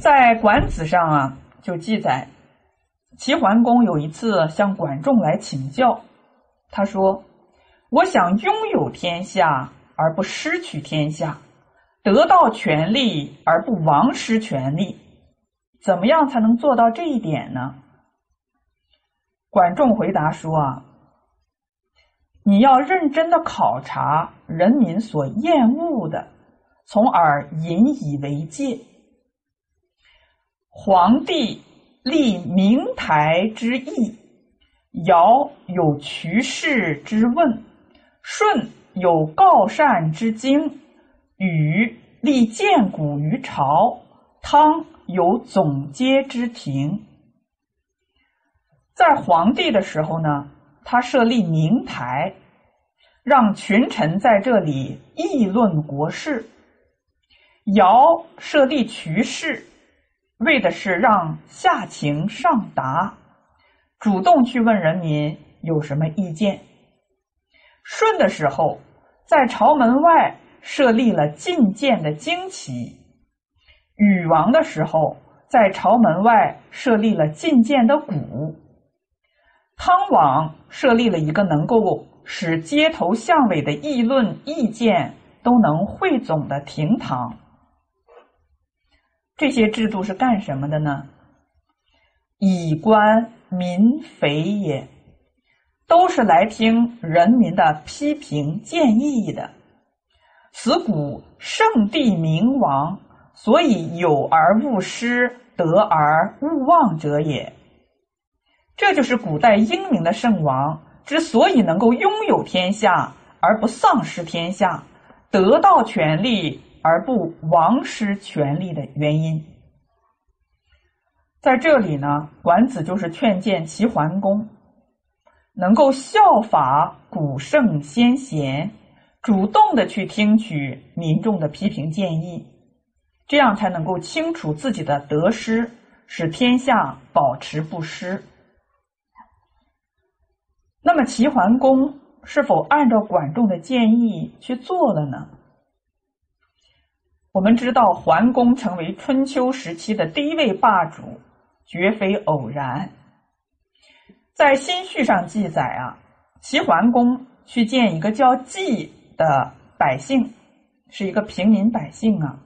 在《管子》上啊，就记载齐桓公有一次向管仲来请教，他说：“我想拥有天下而不失去天下，得到权力而不亡失权力，怎么样才能做到这一点呢？”管仲回答说：“啊。”你要认真的考察人民所厌恶的，从而引以为戒。皇帝立明台之意，尧有渠氏之问，舜有告善之经，禹立建古于朝，汤有总结之庭。在皇帝的时候呢？他设立明台，让群臣在这里议论国事；尧设立渠氏，为的是让下情上达，主动去问人民有什么意见。舜的时候，在朝门外设立了觐见的旌旗；禹王的时候，在朝门外设立了觐见的鼓。汤王设立了一个能够使街头巷尾的议论意见都能汇总的厅堂。这些制度是干什么的呢？以官民肥也，都是来听人民的批评建议的。此古圣帝明王，所以有而勿失，得而勿忘者也。这就是古代英明的圣王之所以能够拥有天下而不丧失天下，得到权力而不亡失权力的原因。在这里呢，管子就是劝谏齐桓公，能够效法古圣先贤，主动的去听取民众的批评建议，这样才能够清楚自己的得失，使天下保持不失。那么齐桓公是否按照管仲的建议去做了呢？我们知道桓公成为春秋时期的第一位霸主，绝非偶然。在新序上记载啊，齐桓公去见一个叫季的百姓，是一个平民百姓啊，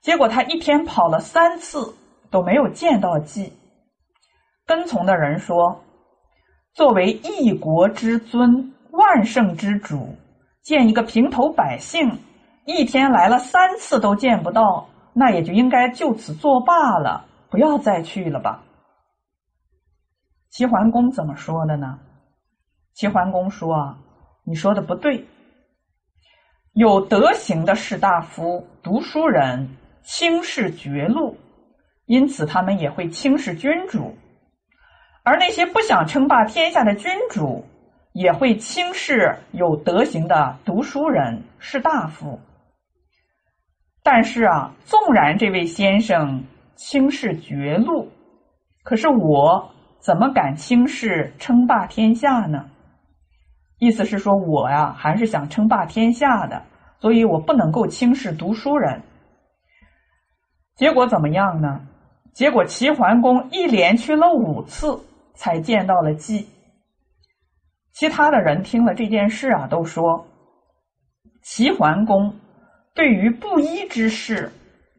结果他一天跑了三次都没有见到季，跟从的人说。作为一国之尊、万圣之主，见一个平头百姓，一天来了三次都见不到，那也就应该就此作罢了，不要再去了吧。齐桓公怎么说的呢？齐桓公说：“，你说的不对。有德行的士大夫、读书人轻视绝路，因此他们也会轻视君主。”而那些不想称霸天下的君主，也会轻视有德行的读书人、士大夫。但是啊，纵然这位先生轻视绝路，可是我怎么敢轻视称霸天下呢？意思是说，我呀还是想称霸天下的，所以我不能够轻视读书人。结果怎么样呢？结果齐桓公一连去了五次。才见到了季。其他的人听了这件事啊，都说齐桓公对于布衣之事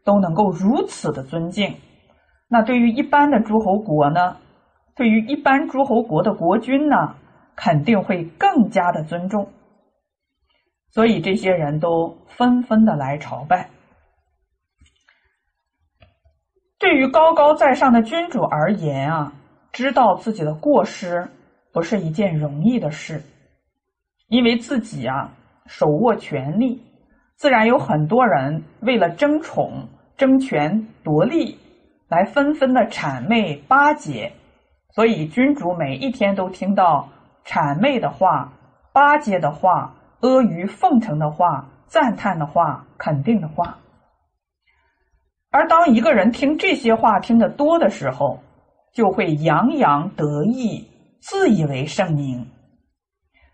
都能够如此的尊敬，那对于一般的诸侯国呢？对于一般诸侯国的国君呢，肯定会更加的尊重。所以这些人都纷纷的来朝拜。对于高高在上的君主而言啊。知道自己的过失不是一件容易的事，因为自己啊手握权力，自然有很多人为了争宠、争权夺利，来纷纷的谄媚巴结，所以君主每一天都听到谄媚的话、巴结的话、阿谀奉承的话、赞叹的话、肯定的话。而当一个人听这些话听得多的时候，就会洋洋得意，自以为圣明。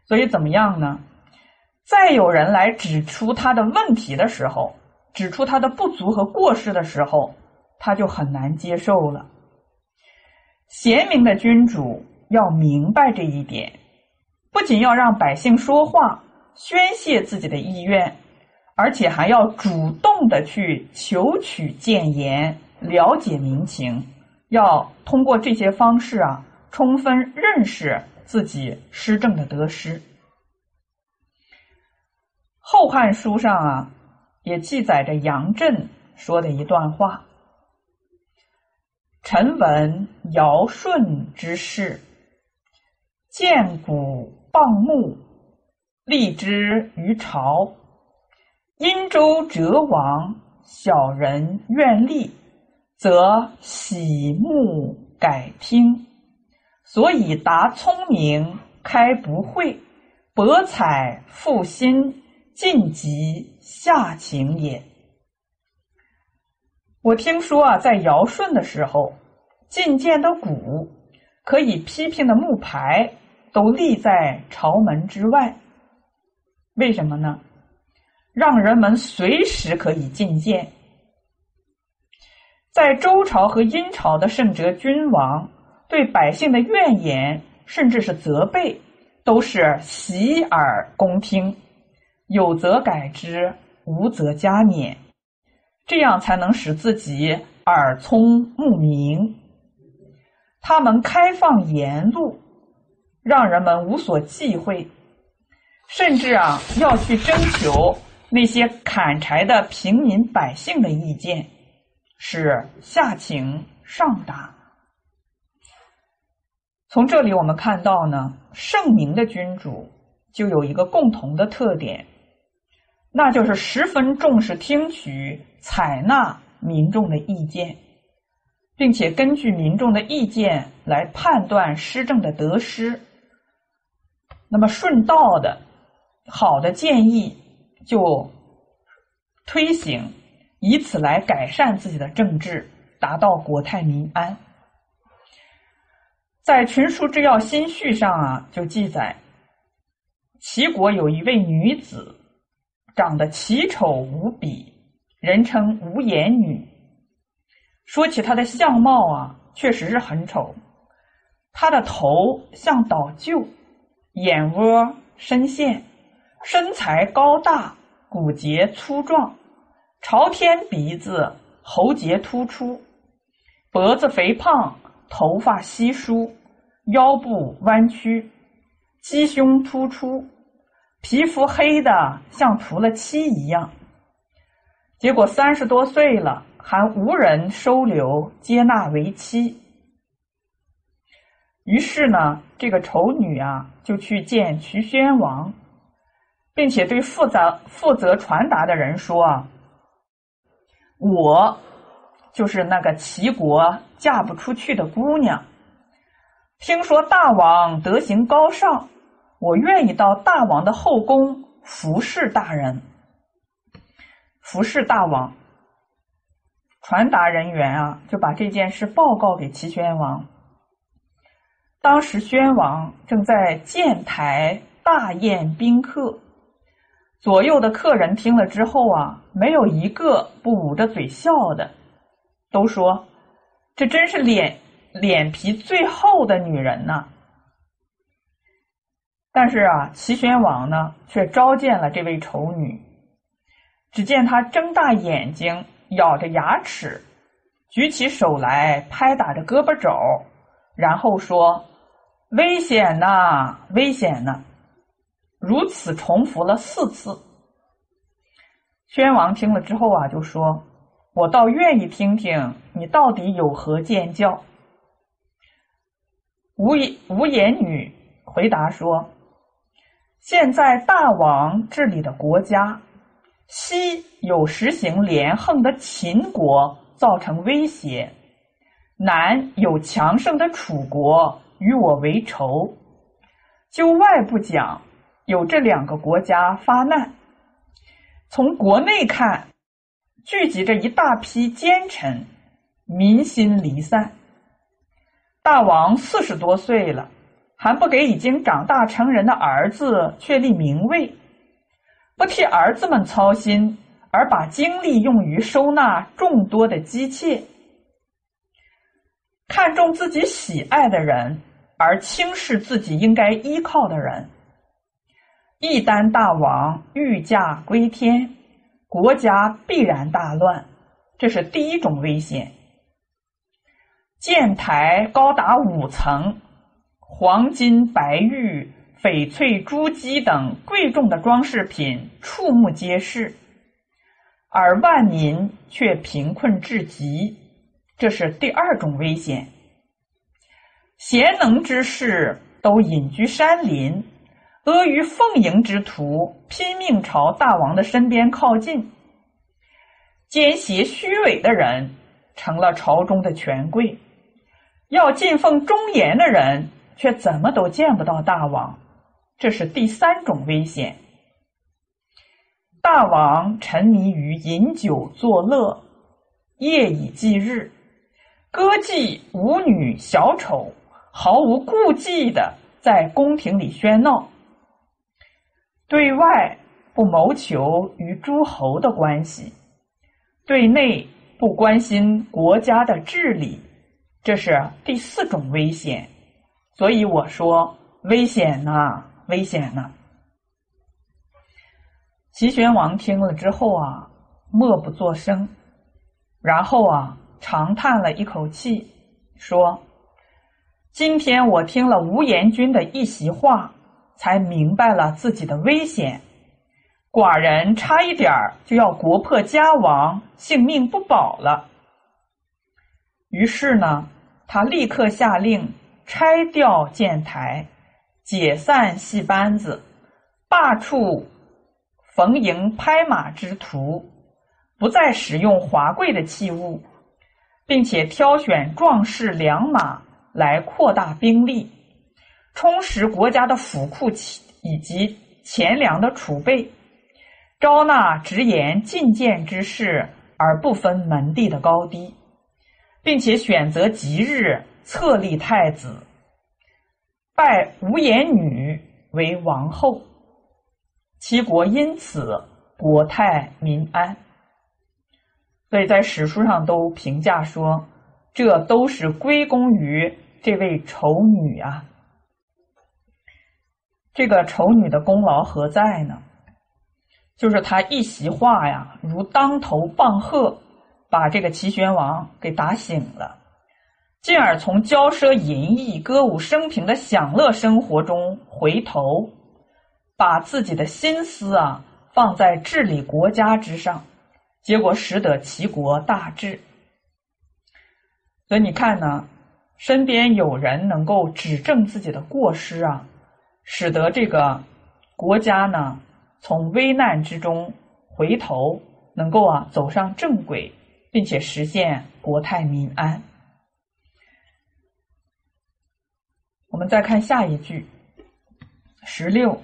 所以怎么样呢？再有人来指出他的问题的时候，指出他的不足和过失的时候，他就很难接受了。贤明的君主要明白这一点，不仅要让百姓说话，宣泄自己的意愿，而且还要主动的去求取谏言，了解民情，要通过这些方式啊，充分认识自己施政的得失。《后汉书》上啊，也记载着杨震说的一段话。臣闻尧舜之事，见古谤木，立之于朝。殷周哲王，小人愿立，则喜慕改听。所以达聪明，开不讳，博采复心，尽极下情也。我听说啊，在尧舜的时候，进谏的鼓，可以批评的木牌，都立在朝门之外。为什么呢？让人们随时可以进谏。在周朝和殷朝的圣哲君王，对百姓的怨言，甚至是责备，都是洗耳恭听，有则改之，无则加勉。这样才能使自己耳聪目明。他们开放言路，让人们无所忌讳，甚至啊要去征求那些砍柴的平民百姓的意见，是下情上达。从这里我们看到呢，圣明的君主就有一个共同的特点。那就是十分重视听取、采纳民众的意见，并且根据民众的意见来判断施政的得失。那么顺道的、好的建议就推行，以此来改善自己的政治，达到国泰民安。在《群书治要新序》上啊，就记载，齐国有一位女子。长得奇丑无比，人称无颜女。说起她的相貌啊，确实是很丑。她的头像倒臼，眼窝深陷，身材高大，骨节粗壮，朝天鼻子，喉结突出，脖子肥胖，头发稀疏，腰部弯曲，鸡胸突出。皮肤黑的像涂了漆一样，结果三十多岁了还无人收留接纳为妻。于是呢，这个丑女啊就去见徐宣王，并且对负责负责传达的人说：“啊，我就是那个齐国嫁不出去的姑娘，听说大王德行高尚。”我愿意到大王的后宫服侍大人，服侍大王。传达人员啊，就把这件事报告给齐宣王。当时宣王正在建台大宴宾客，左右的客人听了之后啊，没有一个不捂着嘴笑的，都说：“这真是脸脸皮最厚的女人呐。”但是啊，齐宣王呢却召见了这位丑女。只见她睁大眼睛，咬着牙齿，举起手来拍打着胳膊肘，然后说：“危险呐，危险呐！”如此重复了四次。宣王听了之后啊，就说：“我倒愿意听听你到底有何见教。”无言无言女回答说。现在大王治理的国家，西有实行连横的秦国造成威胁，南有强盛的楚国与我为仇。就外部讲，有这两个国家发难；从国内看，聚集着一大批奸臣，民心离散。大王四十多岁了。还不给已经长大成人的儿子确立名位，不替儿子们操心，而把精力用于收纳众多的姬妾，看重自己喜爱的人，而轻视自己应该依靠的人。一旦大王御驾归天，国家必然大乱，这是第一种危险。建台高达五层，黄金、白玉、翡翠、珠玑等贵重的装饰品触目皆是，而万民却贫困至极，这是第二种危险。贤能之士都隐居山林，阿谀奉迎之徒拼命朝大王的身边靠近，奸邪虚伪的人成了朝中的权贵。要进奉忠言的人，却怎么都见不到大王，这是第三种危险。大王沉迷于饮酒作乐，夜以继日，歌妓舞女小丑，毫无顾忌的在宫廷里喧闹，对外不谋求与诸侯的关系，对内不关心国家的治理。这是第四种危险，所以我说危险呐，危险呐！齐宣王听了之后啊，默不作声，然后啊，长叹了一口气，说：“今天我听了无言君的一席话，才明白了自己的危险。寡人差一点儿就要国破家亡，性命不保了。”于是呢。他立刻下令拆掉箭台，解散戏班子，罢黜逢迎拍马之徒，不再使用华贵的器物，并且挑选壮士良马来扩大兵力，充实国家的府库以及钱粮的储备，招纳直言进谏之士而不分门第的高低。并且选择吉日册立太子，拜无言女为王后，齐国因此国泰民安。所以在史书上都评价说，这都是归功于这位丑女啊。这个丑女的功劳何在呢？就是她一席话呀，如当头棒喝。把这个齐宣王给打醒了，进而从骄奢淫逸、歌舞升平的享乐生活中回头，把自己的心思啊放在治理国家之上，结果使得齐国大治。所以你看呢，身边有人能够指正自己的过失啊，使得这个国家呢从危难之中回头，能够啊走上正轨。并且实现国泰民安。我我们再看下一句，十六：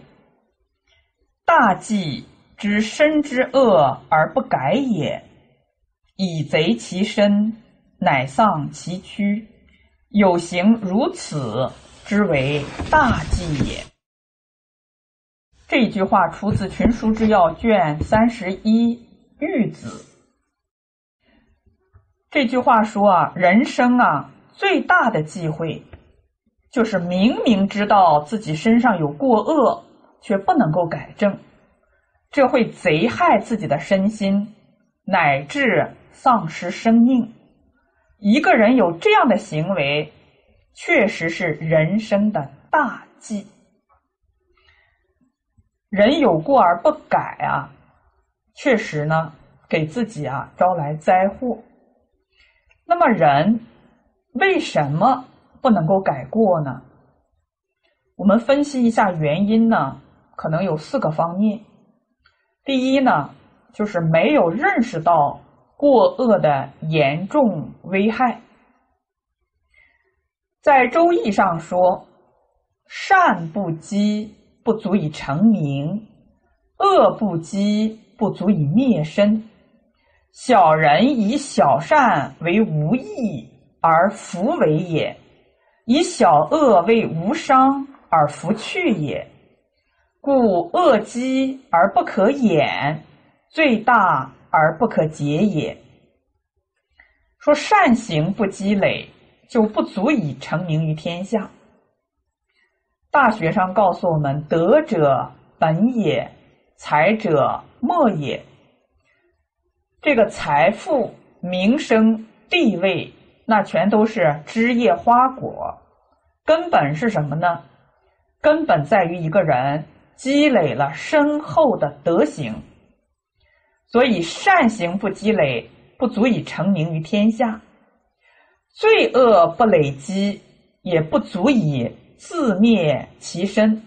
大忌之身之恶而不改也，以贼其身，乃丧其躯。有行如此之为大忌也。这句话出自《群书之要》卷三十一《玉子》。这句话说啊，人生啊最大的忌讳，就是明明知道自己身上有过恶，却不能够改正，这会贼害自己的身心，乃至丧失生命。一个人有这样的行为，确实是人生的大忌。人有过而不改啊，确实呢，给自己啊招来灾祸。那么人为什么不能够改过呢？我们分析一下原因呢，可能有四个方面。第一呢，就是没有认识到过恶的严重危害。在《周易》上说：“善不积，不足以成名；恶不积，不足以灭身。”小人以小善为无益而弗为也，以小恶为无伤而弗去也。故恶积而不可掩，罪大而不可解也。说善行不积累，就不足以成名于天下。大学上告诉我们：“德者本也，才者末也。”这个财富、名声、地位，那全都是枝叶花果，根本是什么呢？根本在于一个人积累了深厚的德行。所以，善行不积累，不足以成名于天下；罪恶不累积，也不足以自灭其身。